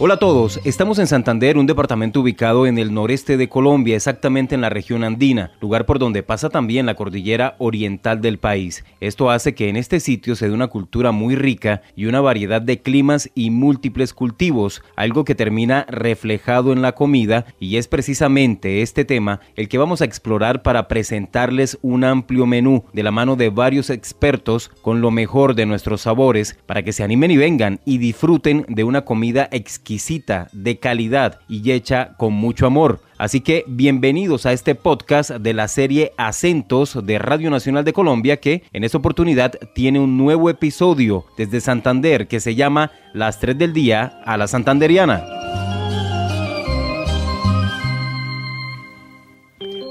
Hola a todos, estamos en Santander, un departamento ubicado en el noreste de Colombia, exactamente en la región andina, lugar por donde pasa también la cordillera oriental del país. Esto hace que en este sitio se dé una cultura muy rica y una variedad de climas y múltiples cultivos, algo que termina reflejado en la comida y es precisamente este tema el que vamos a explorar para presentarles un amplio menú de la mano de varios expertos con lo mejor de nuestros sabores para que se animen y vengan y disfruten de una comida exquisita de calidad y hecha con mucho amor. Así que bienvenidos a este podcast de la serie Acentos de Radio Nacional de Colombia que en esta oportunidad tiene un nuevo episodio desde Santander que se llama Las 3 del día a la Santanderiana.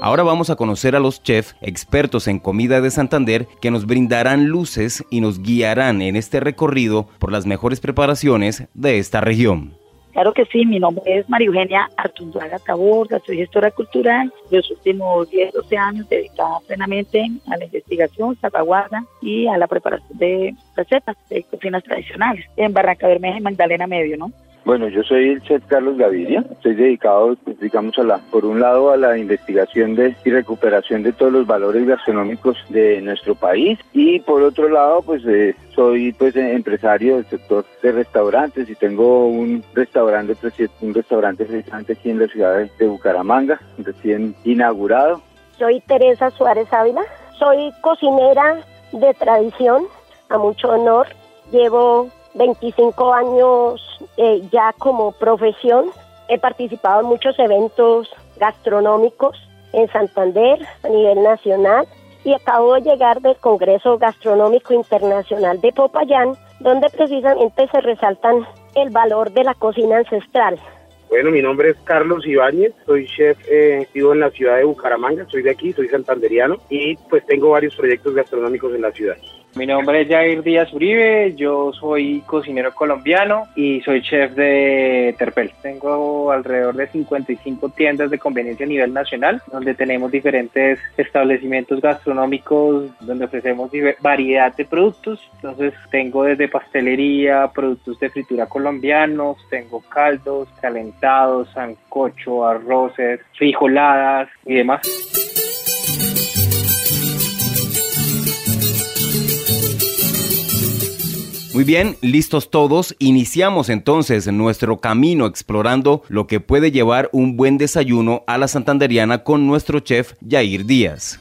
Ahora vamos a conocer a los chefs expertos en comida de Santander que nos brindarán luces y nos guiarán en este recorrido por las mejores preparaciones de esta región. Claro que sí, mi nombre es María Eugenia Artunduaga Taborda, soy gestora cultural. Los últimos 10, 12 años dedicada plenamente a la investigación, salvaguarda y a la preparación de recetas de cocinas tradicionales en Barranca Bermeja y Magdalena Medio, ¿no? Bueno, yo soy el chef Carlos Gaviria, estoy dedicado, pues, digamos, a la, por un lado a la investigación de, y recuperación de todos los valores gastronómicos de nuestro país y por otro lado, pues eh, soy pues empresario del sector de restaurantes y tengo un restaurante, un restaurante precisamente aquí en la ciudad de Bucaramanga, recién inaugurado. Soy Teresa Suárez Ávila, soy cocinera de tradición, a mucho honor, llevo 25 años eh, ya como profesión. He participado en muchos eventos gastronómicos en Santander a nivel nacional y acabo de llegar del Congreso Gastronómico Internacional de Popayán, donde precisamente se resaltan el valor de la cocina ancestral. Bueno, mi nombre es Carlos Ibáñez, soy chef eh, vivo en la ciudad de Bucaramanga, soy de aquí, soy santanderiano y pues tengo varios proyectos gastronómicos en la ciudad. Mi nombre es Jair Díaz Uribe, yo soy cocinero colombiano y soy chef de Terpel. Tengo alrededor de 55 tiendas de conveniencia a nivel nacional, donde tenemos diferentes establecimientos gastronómicos donde ofrecemos variedad de productos. Entonces tengo desde pastelería, productos de fritura colombianos, tengo caldos, calentados, sancocho, arroces, frijoladas y demás. Muy bien, listos todos, iniciamos entonces nuestro camino explorando lo que puede llevar un buen desayuno a la santanderiana con nuestro chef Jair Díaz.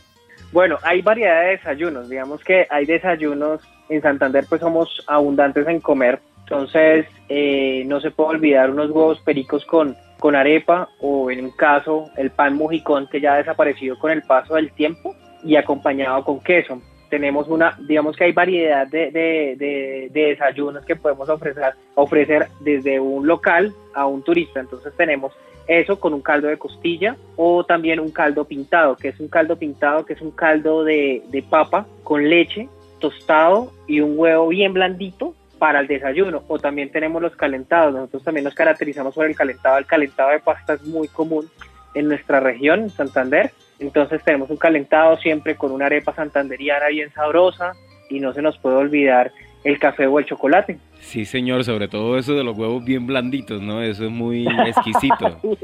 Bueno, hay variedad de desayunos, digamos que hay desayunos, en Santander pues somos abundantes en comer, entonces eh, no se puede olvidar unos huevos pericos con, con arepa o en un caso el pan mojicón que ya ha desaparecido con el paso del tiempo y acompañado con queso tenemos una, digamos que hay variedad de, de, desayunos que podemos ofrecer, ofrecer desde un local a un turista. Entonces tenemos eso con un caldo de costilla o también un caldo pintado, que es un caldo pintado, que es un caldo de, de papa con leche, tostado y un huevo bien blandito para el desayuno. O también tenemos los calentados. Nosotros también nos caracterizamos por el calentado. El calentado de pasta es muy común en nuestra región, en Santander. Entonces tenemos un calentado siempre con una arepa santanderiana bien sabrosa y no se nos puede olvidar el café o el chocolate. Sí, señor, sobre todo eso de los huevos bien blanditos, ¿no? Eso es muy exquisito.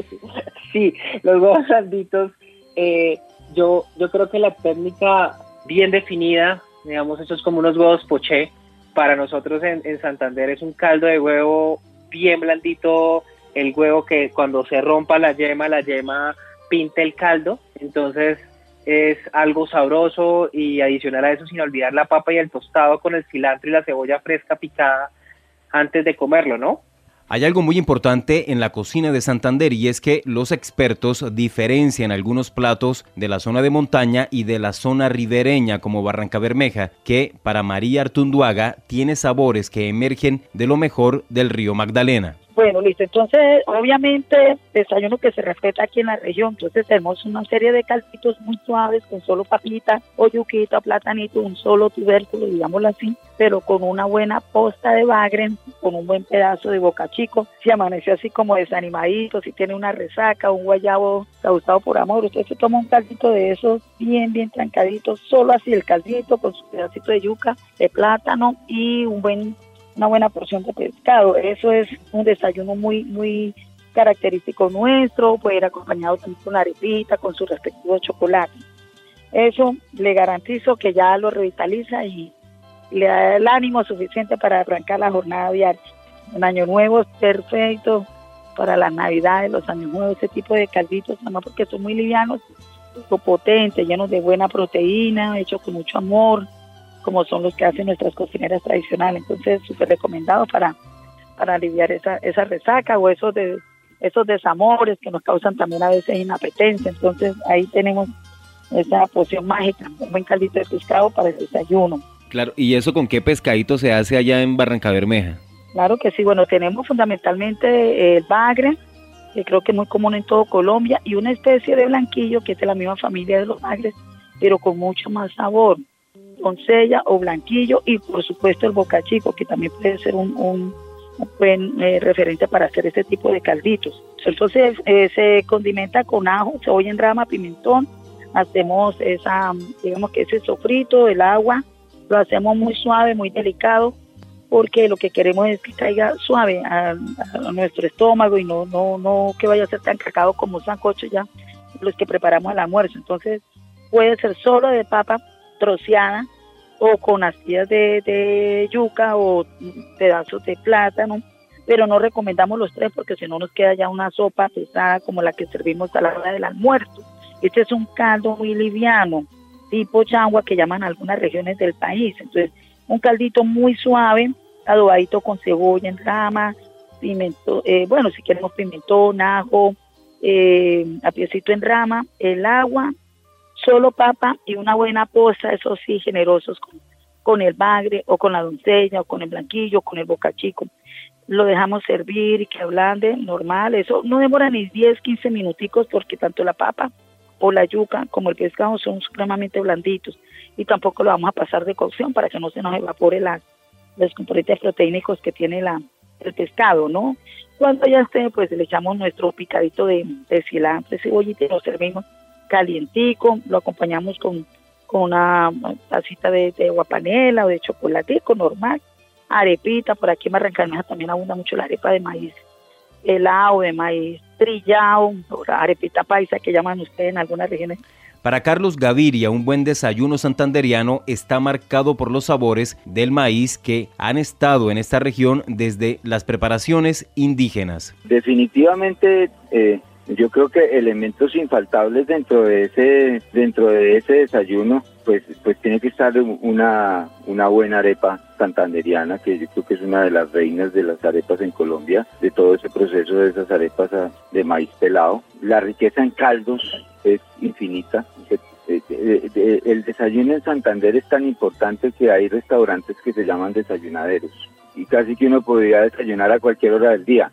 sí, los huevos blanditos. Eh, yo, yo creo que la técnica bien definida, digamos, eso es como unos huevos poché. Para nosotros en, en Santander es un caldo de huevo bien blandito, el huevo que cuando se rompa la yema, la yema pinta el caldo, entonces es algo sabroso y adicional a eso sin olvidar la papa y el tostado con el cilantro y la cebolla fresca picada antes de comerlo, ¿no? Hay algo muy importante en la cocina de Santander y es que los expertos diferencian algunos platos de la zona de montaña y de la zona ribereña como Barranca Bermeja, que para María Artunduaga tiene sabores que emergen de lo mejor del río Magdalena Bueno, listo. Entonces, obviamente, desayuno que se respeta aquí en la región. Entonces, tenemos una serie de calditos muy suaves con solo papita o yuquita, platanito, un solo tubérculo, digámoslo así, pero con una buena posta de bagre, con un buen pedazo de boca chico. Si amaneció así como desanimadito, si tiene una resaca, un guayabo causado por amor, usted se toma un caldito de esos bien, bien trancaditos, solo así el caldito con su pedacito de yuca, de plátano y un buen una buena porción de pescado. Eso es un desayuno muy, muy característico nuestro, puede ir acompañado también con arepita, con su respectivo chocolate. Eso le garantizo que ya lo revitaliza y le da el ánimo suficiente para arrancar la jornada diaria. Un año nuevo es perfecto para las navidades, los años nuevos, ese tipo de calditos, además porque son muy livianos, potentes, llenos de buena proteína, hechos con mucho amor, como son los que hacen nuestras cocineras tradicionales. Entonces, súper recomendado para, para aliviar esa, esa resaca o esos, de, esos desamores que nos causan también a veces inapetencia. Entonces, ahí tenemos esa poción mágica, un buen caldito de pescado para el desayuno. Claro, ¿y eso con qué pescadito se hace allá en Barranca Bermeja? Claro que sí, bueno, tenemos fundamentalmente el bagre, que creo que es muy común en todo Colombia, y una especie de blanquillo que es de la misma familia de los bagres, pero con mucho más sabor doncella o blanquillo y por supuesto el boca chico que también puede ser un, buen eh, referente para hacer este tipo de calditos. Entonces eh, se condimenta con ajo, cebolla en rama, pimentón, hacemos esa, digamos que ese sofrito, el agua, lo hacemos muy suave, muy delicado, porque lo que queremos es que caiga suave a, nuestro estómago y no, no, no que vaya a ser tan cacado como un sancocho ya los que preparamos al almuerzo. Entonces puede ser solo de papa, troceada o con astillas de, yuca o pedazos de plátano, pero no recomendamos los tres porque si no nos queda ya una sopa pesada como la que servimos a la hora del almuerzo. Este es un caldo muy liviano, tipo changua que llaman algunas regiones del país. Entonces, un caldito muy suave, adobadito con cebolla en rama, pimiento, eh, bueno, si queremos pimentón, ajo, eh, a piecito en rama, el agua solo papa y una buena poza, eso sí, generosos con, el bagre o con la doncella o con el blanquillo, con el boca chico. Lo dejamos servir y que ablande, normal, eso no demora ni 10, 15 minuticos porque tanto la papa o la yuca como el pescado son supremamente blanditos y tampoco lo vamos a pasar de cocción para que no se nos evapore la, los componentes proteínicos que tiene la, el pescado, ¿no? Cuando ya esté, pues le echamos nuestro picadito de, de cilantro, cebollita y lo servimos calientico, lo acompañamos con, con una tacita de, de guapanela o de chocolatico normal, arepita, por aquí en Barranca también abunda mucho la arepa de maíz helado, de maíz trillado, arepita paisa que llaman ustedes en algunas regiones. Para Carlos Gaviria, un buen desayuno santanderiano está marcado por los sabores del maíz que han estado en esta región desde las preparaciones indígenas. Definitivamente eh, yo creo que elementos infaltables dentro de ese dentro de ese desayuno pues pues tiene que estar una una buena arepa santanderiana que yo creo que es una de las reinas de las arepas en Colombia de todo ese proceso de esas arepas de maíz pelado. La riqueza en caldos es infinita. El desayuno en Santander es tan importante que hay restaurantes que se llaman desayunaderos. Y casi que uno podría desayunar a cualquier hora del día.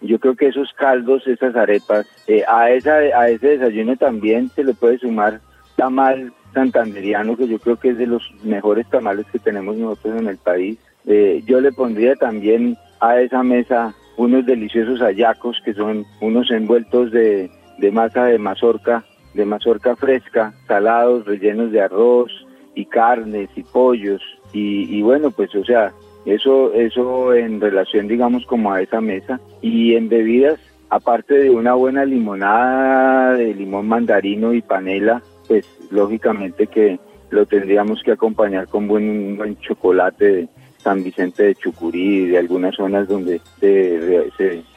Yo creo que esos caldos, esas arepas, eh, a, esa, a ese desayuno también se le puede sumar tamal santanderiano, que yo creo que es de los mejores tamales que tenemos nosotros en el país. Eh, yo le pondría también a esa mesa unos deliciosos hallacos, que son unos envueltos de, de masa de mazorca, de mazorca fresca, salados, rellenos de arroz y carnes y pollos. Y bueno, pues o sea, eso, eso en relación, digamos, como a esa mesa. Y en bebidas, aparte de una buena limonada de limón mandarino y panela, pues lógicamente que lo tendríamos que acompañar con buen, buen chocolate de San Vicente de Chucurí, de algunas zonas donde se,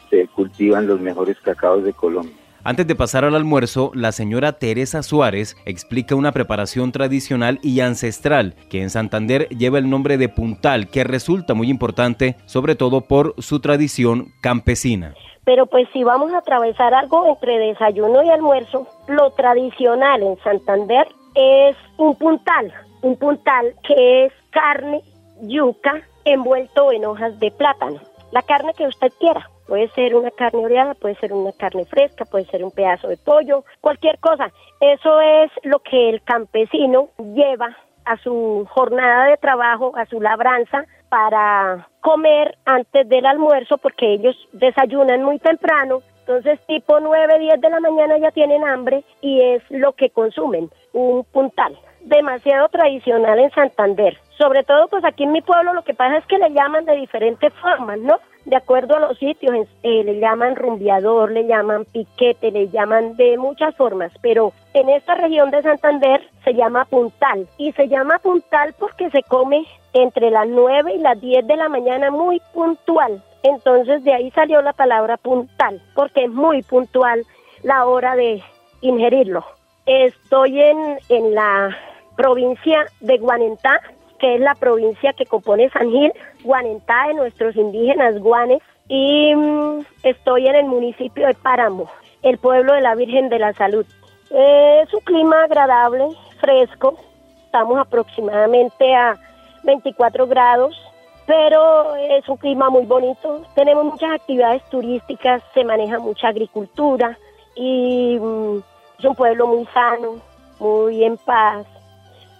se cultivan los mejores cacaos de Colombia. Antes de pasar al almuerzo, la señora Teresa Suárez explica una preparación tradicional y ancestral que en Santander lleva el nombre de puntal, que resulta muy importante, sobre todo por su tradición campesina. Pero pues si vamos a atravesar algo entre desayuno y almuerzo, lo tradicional en Santander es un puntal, un puntal que es carne, yuca, envuelto en hojas de plátano, la carne que usted quiera Puede ser una carne oreada, puede ser una carne fresca, puede ser un pedazo de pollo, cualquier cosa. Eso es lo que el campesino lleva a su jornada de trabajo, a su labranza, para comer antes del almuerzo, porque ellos desayunan muy temprano, entonces tipo 9, 10 de la mañana ya tienen hambre y es lo que consumen, un puntal. Demasiado tradicional en Santander. Sobre todo pues aquí en mi pueblo lo que pasa es que le llaman de diferentes formas, ¿no? De acuerdo a los sitios, eh, le llaman rumbeador, le llaman piquete, le llaman de muchas formas, pero en esta región de Santander se llama puntal y se llama puntal porque se come entre las 9 y las 10 de la mañana muy puntual. Entonces de ahí salió la palabra puntal, porque es muy puntual la hora de ingerirlo. Estoy en, en la provincia de Guanentá, que es la provincia que compone San Gil, Guanentá de nuestros indígenas guanes, y mm, estoy en el municipio de Páramo, el pueblo de la Virgen de la Salud. Es un clima agradable, fresco, estamos aproximadamente a 24 grados, pero es un clima muy bonito. Tenemos muchas actividades turísticas, se maneja mucha agricultura y mm, es un pueblo muy sano, muy en paz,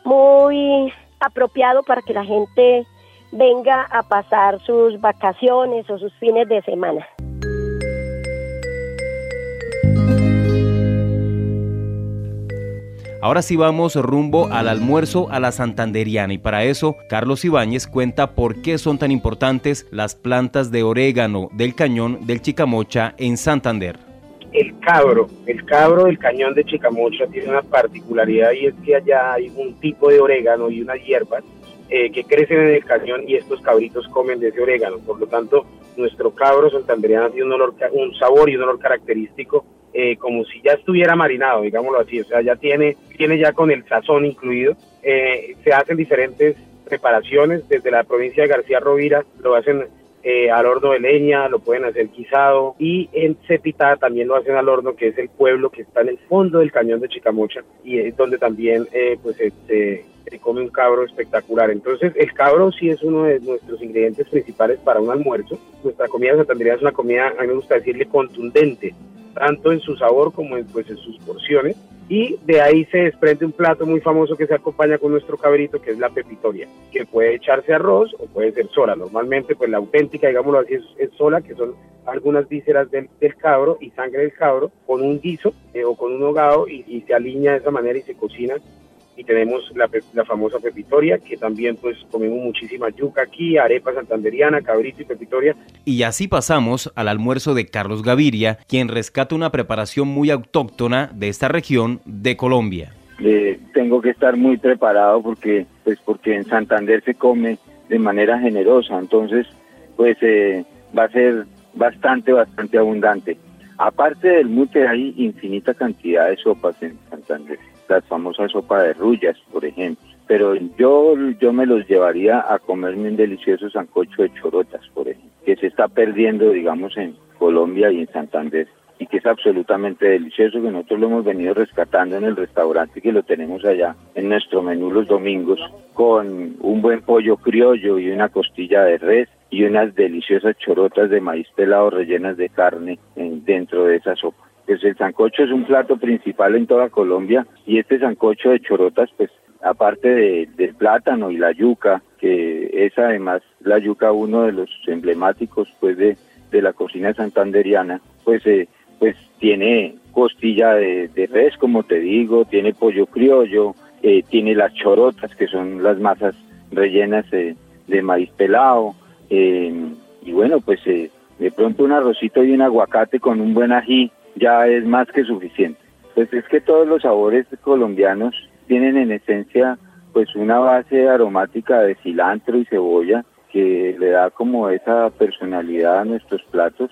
muy apropiado para que la gente venga a pasar sus vacaciones o sus fines de semana. Ahora sí vamos rumbo al almuerzo a la santanderiana y para eso Carlos Ibáñez cuenta por qué son tan importantes las plantas de orégano del cañón del Chicamocha en Santander. El cabro, el cabro del cañón de Chicamocha tiene una particularidad y es que allá hay un tipo de orégano y unas hierbas eh, que crecen en el cañón y estos cabritos comen de ese orégano. Por lo tanto, nuestro cabro santanderiano tiene un, olor, un sabor y un olor característico eh, como si ya estuviera marinado, digámoslo así. O sea, ya tiene, tiene ya con el sazón incluido. Eh, se hacen diferentes preparaciones desde la provincia de García Rovira, lo hacen eh, al horno de leña, lo pueden hacer guisado y en Cepita también lo hacen al horno, que es el pueblo que está en el fondo del cañón de Chicamocha y es donde también eh, pues se, come un cabro espectacular. Entonces el cabro sí es uno de nuestros ingredientes principales para un almuerzo. Nuestra comida santandereana es una comida, a mí me gusta decirle contundente, tanto en su sabor como en, pues, en sus porciones y de ahí se desprende un plato muy famoso que se acompaña con nuestro cabrito, que es la pepitoria, que puede echarse arroz o puede ser sola. Normalmente, pues la auténtica, digámoslo así, es, sola, que son algunas vísceras del, cabro y sangre del cabro, con un guiso eh, o con un hogado y, y se alinea de esa manera y se cocina y tenemos la, famosa pepitoria, que también pues comemos muchísima yuca aquí, arepa santanderiana, cabrito y pepitoria. Y así pasamos al almuerzo de Carlos Gaviria, quien rescata una preparación muy autóctona de esta región de Colombia. tengo que estar muy preparado porque, pues porque en Santander se come de manera generosa, entonces pues eh, va a ser bastante, bastante abundante. Aparte del mute hay infinita cantidad de sopas en Santander la famosa sopa de rullas, por ejemplo. Pero yo, yo me los llevaría a comerme un delicioso sancocho de chorotas, por ejemplo, que se está perdiendo, digamos, en Colombia y en Santander y que es absolutamente delicioso, que nosotros lo hemos venido rescatando en el restaurante que lo tenemos allá en nuestro menú los domingos, con un buen pollo criollo y una costilla de res y unas deliciosas chorotas de maíz pelado rellenas de carne dentro de esa sopa pues el sancocho es un plato principal en toda Colombia y este sancocho de chorotas, pues aparte del plátano y la yuca, que es además la yuca uno de los emblemáticos pues de, la cocina santanderiana, pues eh, pues tiene costilla de, res, como te digo, tiene pollo criollo, eh, tiene las chorotas, que son las masas rellenas de maíz pelado, eh, y bueno, pues de pronto un arrocito y un aguacate con un buen ají, ya es más que suficiente. Pues es que todos los sabores colombianos tienen en esencia pues una base aromática de cilantro y cebolla que le da como esa personalidad a nuestros platos,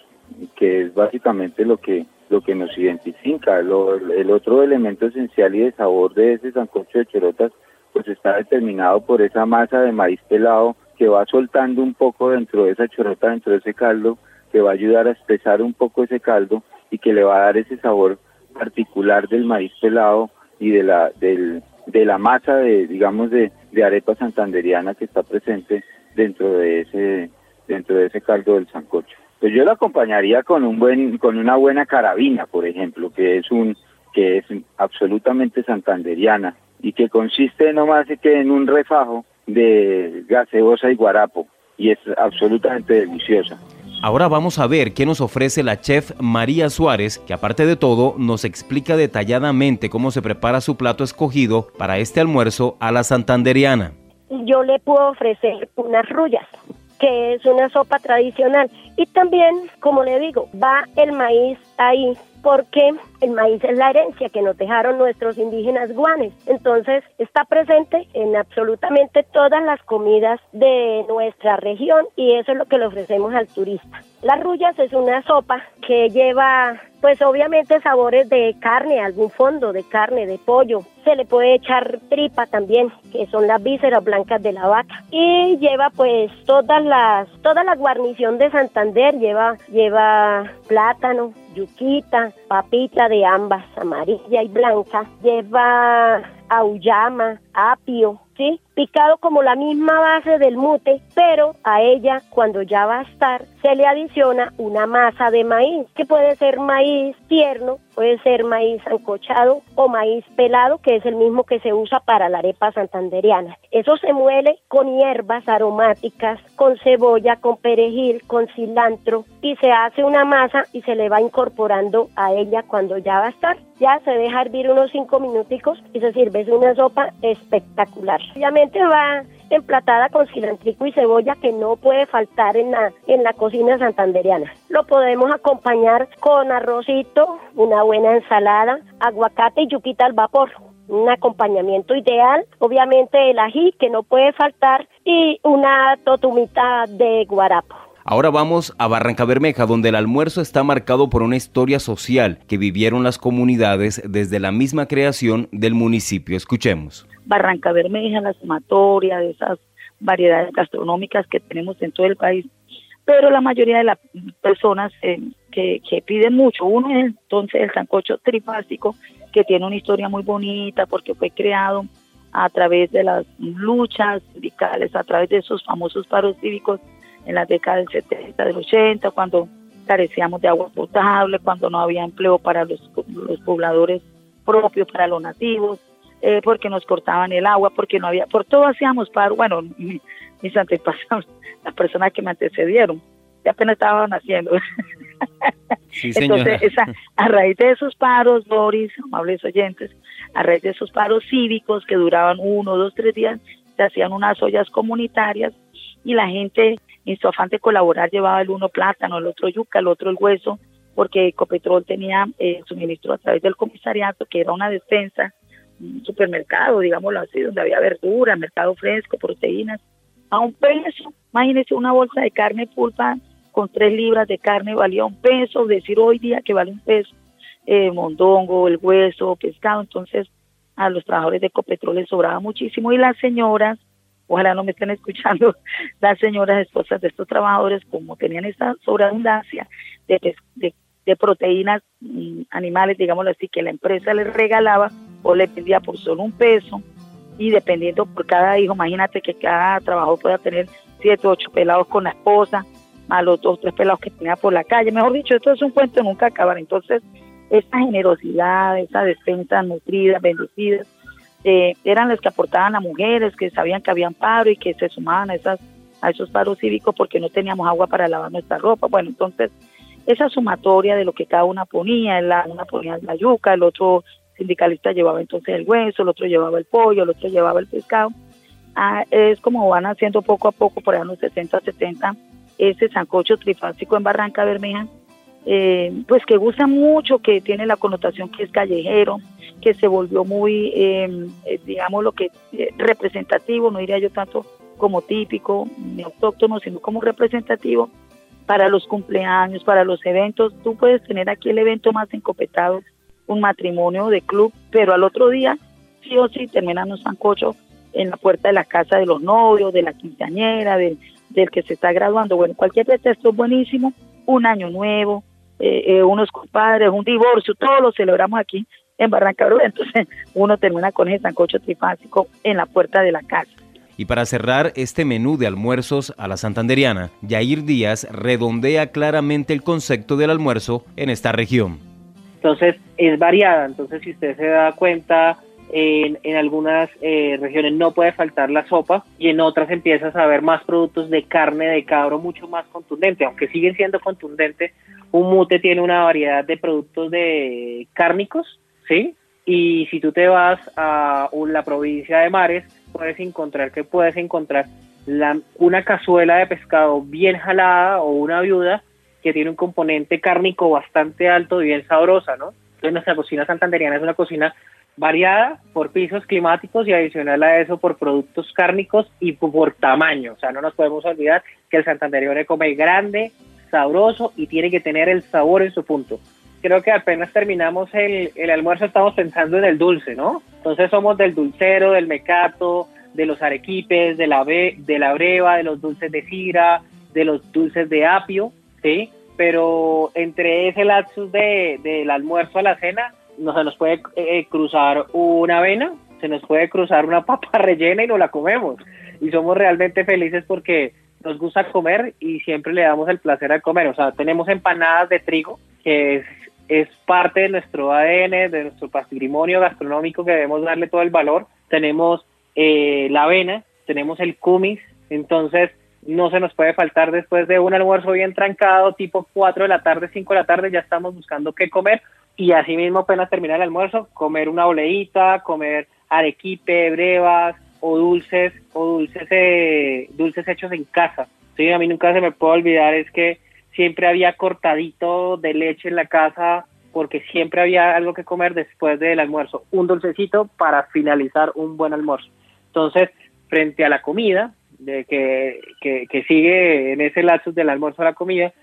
que es básicamente lo que lo que nos identifica. el otro elemento esencial y de sabor de ese sancocho de chorotas pues está determinado por esa masa de maíz pelado que va soltando un poco dentro de esa chorota, dentro de ese caldo, que va a ayudar a espesar un poco ese caldo y que le va a dar ese sabor particular del maíz pelado y de la del, de la masa de digamos de, arepa santanderiana que está presente dentro de ese dentro de ese caldo del sancocho. Pues yo lo acompañaría con un buen, con una buena carabina, por ejemplo, que es un, que es absolutamente santanderiana y que consiste no más que en un refajo de gaseosa y guarapo y es absolutamente deliciosa. Ahora vamos a ver qué nos ofrece la chef María Suárez, que aparte de todo nos explica detalladamente cómo se prepara su plato escogido para este almuerzo a la santanderiana. Yo le puedo ofrecer unas rullas, que es una sopa tradicional. Y también, como le digo, va el maíz ahí porque el maíz es la herencia que nos dejaron nuestros indígenas guanes. Entonces está presente en absolutamente todas las comidas de nuestra región y eso es lo que le ofrecemos al turista. Las rullas es una sopa que lleva pues obviamente sabores de carne, algún fondo de carne, de pollo. Se le puede echar tripa también, que son las vísceras blancas de la vaca. Y lleva pues todas las, toda la guarnición de Santander, lleva, lleva plátano, yuquita, papita de ambas, amarilla y blanca, lleva auyama, apio, ¿sí? Picado como la misma base del mute, pero a ella cuando ya va a estar se le adiciona una masa de maíz, que puede ser maíz tierno, puede ser maíz ancochado o maíz pelado, que es el mismo que se usa para la arepa santanderiana. Eso se muele con hierbas aromáticas, con cebolla, con perejil, con cilantro y se hace una masa y se le va incorporando a ella cuando ya va a estar. Ya se deja hervir unos cinco minuticos y se sirve. Es una sopa espectacular. Obviamente va emplatada con cilantrico y cebolla que no puede faltar en la, en la cocina santanderiana. Lo podemos acompañar con arrocito, una buena ensalada, aguacate y yuquita al vapor. Un acompañamiento ideal, obviamente el ají que no puede faltar y una totumita de guarapo. Ahora vamos a Barranca Bermeja, donde el almuerzo está marcado por una historia social que vivieron las comunidades desde la misma creación del municipio. Escuchemos. Barranca Bermeja, la sumatoria de esas variedades gastronómicas que tenemos en todo el país. Pero la mayoría de las personas eh, que, piden mucho, uno es entonces el sancocho trifásico, que tiene una historia muy bonita porque fue creado a través de las luchas sindicales, a través de esos famosos paros cívicos en las décadas del 70, del 80, cuando carecíamos de agua potable, cuando no había empleo para los pobladores propios, para los nativos, eh, porque nos cortaban el agua, porque no había, por todo hacíamos paro, bueno, mis antepasados, las personas que me antecedieron, que apenas estaban haciendo. Entonces, esa, a raíz de esos paros, Boris, amables oyentes, a raíz de esos paros cívicos que duraban uno, dos, tres días, se hacían unas ollas comunitarias y la gente, en su afán de colaborar, llevaba el uno plátano, el otro yuca, el otro el hueso, porque Ecopetrol tenía eh, suministro a través del comisariato, que era una despensa un supermercado, digámoslo así, donde había verdura, mercado fresco, proteínas, a un peso. Imagínense una bolsa de carne pulpa con tres libras de carne valía un peso, decir hoy día que vale un peso, eh, mondongo, el hueso, pescado, entonces a los trabajadores de Ecopetrol les sobraba muchísimo y las señoras, ojalá no me estén escuchando, las señoras esposas de estos trabajadores, como tenían esta sobreabundancia de, de, de proteínas mm, animales, digámoslo así, que la empresa les regalaba, o le pedía por solo un peso y dependiendo por cada hijo, imagínate que cada trabajador pueda tener siete o ocho pelados con la esposa, más los dos tres pelados que tenía por la calle. Mejor dicho, esto es un cuento nunca acabar. Entonces, esa generosidad, esa despensa nutridas, bendecidas, eh, eran las que aportaban a mujeres que sabían que habían paro y que se sumaban a, esas, a esos paros cívicos porque no teníamos agua para lavar nuestra ropa. Bueno, entonces, esa sumatoria de lo que cada una ponía, la, una ponía la yuca, el otro sindicalista llevaba entonces el hueso, el otro llevaba el pollo, el otro llevaba el pescado. Ah, es como van haciendo poco a poco, por ahí los 60, 70, ese sancocho trifásico en Barranca Bermeja, eh, pues que gusta mucho, que tiene la connotación que es callejero, que se volvió muy, em, eh, digamos, lo que eh, representativo, no diría yo tanto como típico, ni autóctono, sino como representativo para los cumpleaños, para los eventos. Tú puedes tener aquí el evento más encopetado un matrimonio de club, pero al otro día sí o sí terminan un sancocho en la puerta de la casa de los novios, de la quinceañera, del, del que se está graduando. Bueno, cualquier pretexto es buenísimo, un año nuevo, eh, eh, unos compadres, un divorcio, todo lo celebramos aquí en Barranca Entonces uno termina con ese sancocho trifásico en la puerta de la casa. Y para cerrar este menú de almuerzos a la santanderiana, Yair Díaz redondea claramente el concepto del almuerzo en esta región. Entonces es variada, entonces si usted se da cuenta, en, en algunas eh, regiones no puede faltar la sopa y en otras empiezas a ver más productos de carne de cabro mucho más contundente, aunque siguen siendo contundentes, un mute tiene una variedad de productos de cárnicos, ¿sí? Y si tú te vas a la provincia de Mares, puedes encontrar que puedes encontrar una cazuela de pescado bien jalada o una viuda que tiene un componente cárnico bastante alto y bien sabrosa, ¿no? Entonces nuestra cocina santanderiana es una cocina variada por pisos climáticos y adicional a eso por productos cárnicos y por tamaño. O sea, no nos podemos olvidar que el santanderiano come grande, sabroso y tiene que tener el sabor en su punto. Creo que apenas terminamos el, el almuerzo estamos pensando en el dulce, ¿no? Entonces somos del dulcero, del mecato, de los arequipes, de la, de la breva, de los dulces de sidra, de los dulces de apio, ¿sí? Pero entre ese lapsus de, del almuerzo a la cena, no se nos puede eh, cruzar una avena, se nos puede cruzar una papa rellena y no la comemos. Y somos realmente felices porque nos gusta comer y siempre le damos el placer a comer. O sea, tenemos empanadas de trigo, que es, es parte de nuestro ADN, de nuestro patrimonio gastronómico que debemos darle todo el valor. Tenemos eh, la avena, tenemos el kumis, entonces no se nos puede faltar después de un almuerzo bien trancado, tipo 4 de la tarde, 5 de la tarde, ya estamos buscando qué comer y así mismo apenas terminar el almuerzo, comer una oleita, comer arequipe, brevas o dulces o dulces eh, dulces hechos en casa. Sí, a mí nunca se me puede olvidar es que siempre había cortadito de leche en la casa porque siempre había algo que comer después del almuerzo, un dulcecito para finalizar un buen almuerzo. Entonces, frente a la comida, de que, que, que sigue en ese lapsus del almuerzo a la comida,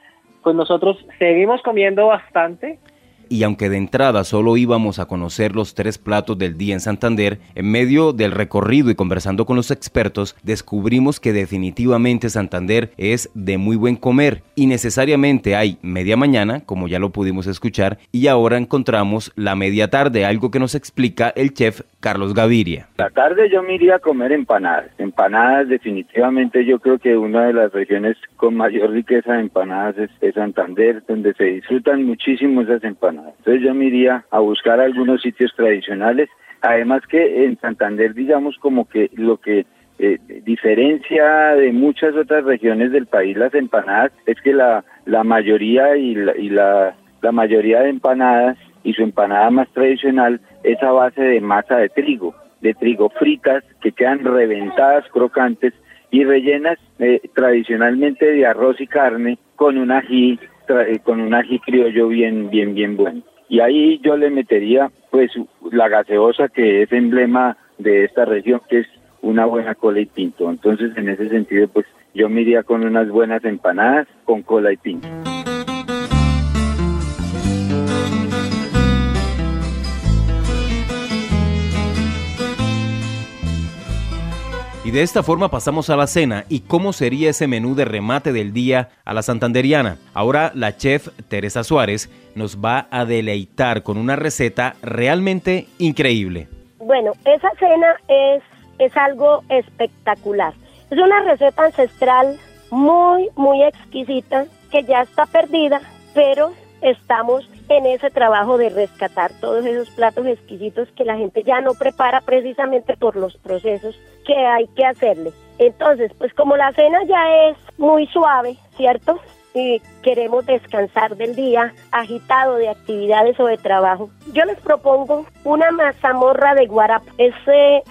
pues nosotros seguimos comiendo bastante, y aunque de entrada solo íbamos a conocer los tres platos del día en Santander, en medio del recorrido y conversando con los expertos, descubrimos que definitivamente Santander es de muy buen comer y necesariamente hay media mañana, como ya lo pudimos escuchar, y ahora encontramos la media tarde, algo que nos explica el chef Carlos Gaviria. La tarde yo me iría a comer empanadas. Empanadas definitivamente yo creo que una de las regiones con mayor riqueza de empanadas es, Santander, donde se disfrutan muchísimo esas empanadas. Entonces yo me iría a buscar algunos sitios tradicionales. Además que en Santander digamos como que lo que eh, diferencia de muchas otras regiones del país las empanadas es que la, la mayoría y la, y la, mayoría de empanadas y su empanada más tradicional es a base de masa de trigo, de trigo fritas que quedan reventadas, crocantes y rellenas eh, tradicionalmente de arroz y carne con un ají con un ají criollo bien bien bien bueno. Y ahí yo le metería pues la gaseosa que es emblema de esta región que es una buena cola y pinto. Entonces en ese sentido pues yo me iría con unas buenas empanadas con cola y pinto. Y de esta forma pasamos a la cena y cómo sería ese menú de remate del día a la santanderiana. Ahora la chef Teresa Suárez nos va a deleitar con una receta realmente increíble. Bueno, esa cena es, es algo espectacular. Es una receta ancestral muy, muy exquisita que ya está perdida, pero estamos en ese trabajo de rescatar todos esos platos exquisitos que la gente ya no prepara precisamente por los procesos que hay que hacerle. Entonces, pues como la cena ya es muy suave, ¿cierto? Y queremos descansar del día agitado de actividades o de trabajo. Yo les propongo una mazamorra de guarapo. Es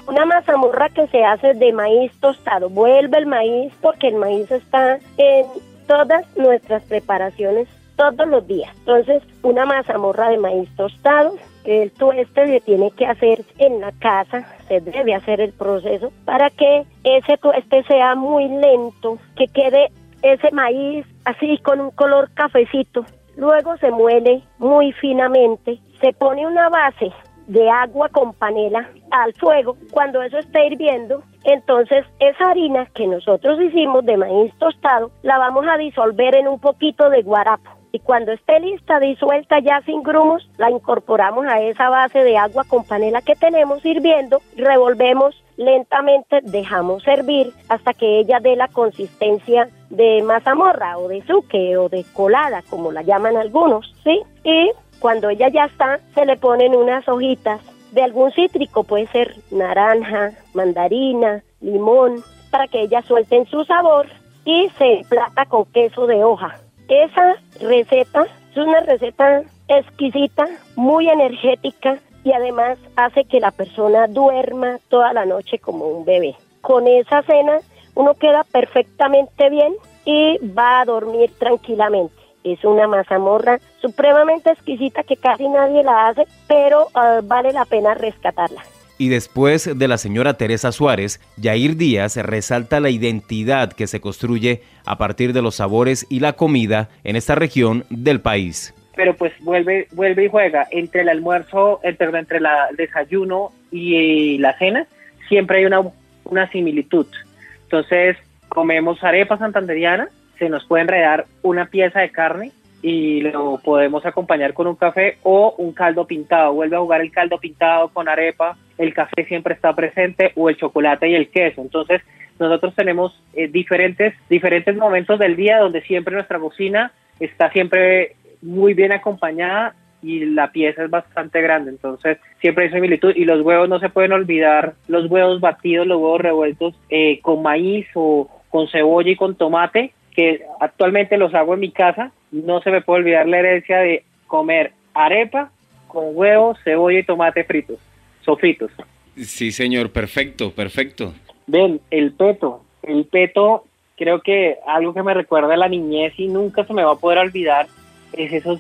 una mazamorra que se hace de maíz tostado. Vuelve el maíz porque el maíz está en todas nuestras preparaciones todos los días. Entonces, una mazamorra de maíz tostado, el tueste se tiene que hacer en la casa, se debe hacer el proceso para que ese tueste sea muy lento, que quede ese maíz así con un color cafecito. Luego se muele muy finamente, se pone una base de agua con panela al fuego. Cuando eso esté hirviendo, entonces esa harina que nosotros hicimos de maíz tostado la vamos a disolver en un poquito de guarapo y cuando esté lista, disuelta ya sin grumos, la incorporamos a esa base de agua con panela que tenemos hirviendo, revolvemos lentamente, dejamos hervir hasta que ella dé la consistencia de mazamorra o de suque o de colada, como la llaman algunos, ¿sí? Y cuando ella ya está, se le ponen unas hojitas de algún cítrico, puede ser naranja, mandarina, limón, para que ella suelten su sabor y se plata con queso de hoja. Esa receta es una receta exquisita, muy energética y además hace que la persona duerma toda la noche como un bebé. Con esa cena uno queda perfectamente bien y va a dormir tranquilamente. Es una mazamorra supremamente exquisita que casi nadie la hace, pero ah, vale la pena rescatarla. Y después de la señora Teresa Suárez, Yair Díaz resalta la identidad que se construye a partir de los sabores y la comida en esta región del país. Pero pues vuelve, vuelve y juega entre el almuerzo, entre, entre el desayuno y la cena, siempre hay una, una similitud. Entonces, comemos arepa santanderiana, se nos puede enredar una pieza de carne y lo podemos acompañar con un café o un caldo pintado. Vuelve a jugar el caldo pintado con arepa, el café siempre está presente o el chocolate y el queso. Entonces, nosotros tenemos eh, diferentes, diferentes momentos del día donde siempre nuestra cocina está siempre muy bien acompañada y la pieza es bastante grande, entonces siempre hay similitud y los huevos no se pueden olvidar, los huevos batidos, los huevos revueltos eh, con maíz o con cebolla y con tomate, que actualmente los hago en mi casa, no se me puede olvidar la herencia de comer arepa con huevos, cebolla y tomate fritos, sofritos. Sí, señor, perfecto, perfecto. Ven, el peto, el peto, creo que algo que me recuerda a la niñez y nunca se me va a poder olvidar es esos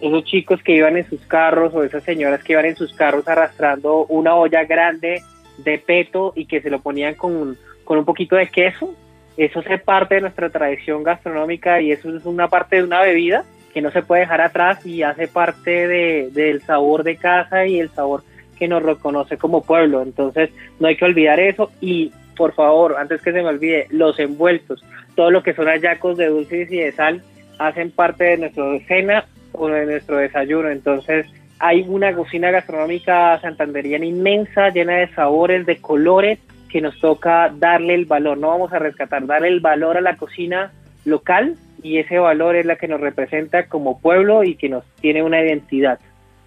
esos chicos que iban en sus carros o esas señoras que iban en sus carros arrastrando una olla grande de peto y que se lo ponían con, con un poquito de queso eso es parte de nuestra tradición gastronómica y eso es una parte de una bebida que no se puede dejar atrás y hace parte de, del sabor de casa y el sabor que nos reconoce como pueblo. Entonces no hay que olvidar eso y por favor, antes que se me olvide, los envueltos, todo lo que son hallacos de dulces y de sal hacen parte de nuestra cena o de nuestro desayuno. Entonces hay una cocina gastronómica santanderiana inmensa, llena de sabores, de colores que nos toca darle el valor, no vamos a rescatar, darle el valor a la cocina local y ese valor es la que nos representa como pueblo y que nos tiene una identidad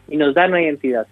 y nos da una identidad.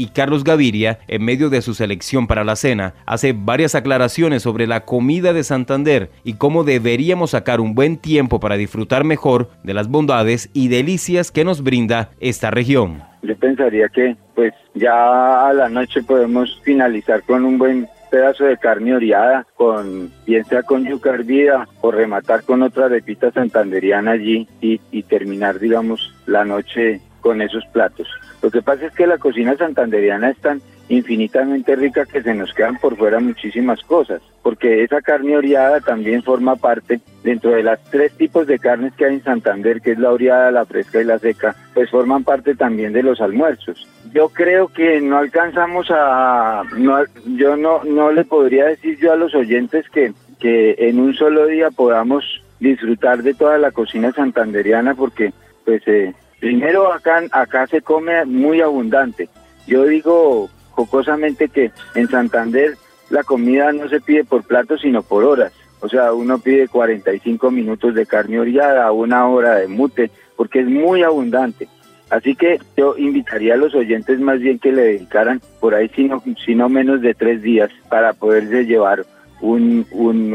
Y Carlos Gaviria, en medio de su selección para la cena, hace varias aclaraciones sobre la comida de Santander y cómo deberíamos sacar un buen tiempo para disfrutar mejor de las bondades y delicias que nos brinda esta región. Yo pensaría que pues ya a la noche podemos finalizar con un buen pedazo de carne oreada, con, bien sea con yuca hervida o rematar con otra repita santanderiana allí y, y terminar, digamos, la noche con esos platos. Lo que pasa es que la cocina santanderiana es tan infinitamente rica que se nos quedan por fuera muchísimas cosas, porque esa carne oreada también forma parte dentro de las tres tipos de carnes que hay en Santander, que es la oreada, la fresca y la seca, pues forman parte también de los almuerzos. Yo creo que no alcanzamos a, no, yo no, no le podría decir yo a los oyentes que, que en un solo día podamos disfrutar de toda la cocina santanderiana, porque pues eh, primero acá, acá se come muy abundante. Yo digo jocosamente que en Santander la comida no se pide por platos sino por horas. O sea, uno pide 45 minutos de carne oreada, una hora de mute, porque es muy abundante. Así que yo invitaría a los oyentes más bien que le dedicaran por ahí, sino, sino menos de tres días, para poderse llevar un,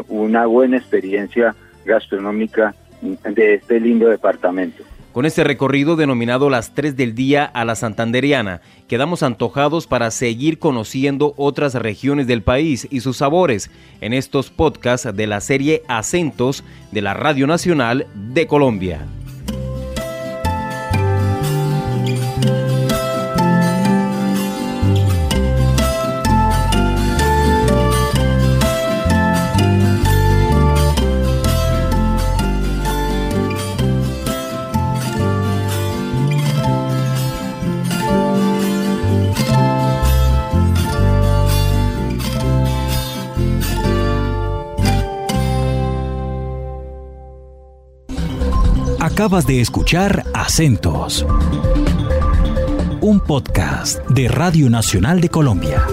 una buena experiencia gastronómica de este lindo departamento. Con este recorrido denominado Las 3 del Día a la Santanderiana, quedamos antojados para seguir conociendo otras regiones del país y sus sabores en estos podcasts de la serie Acentos de la Radio Nacional de Colombia. Acabas de escuchar Acentos, un podcast de Radio Nacional de Colombia.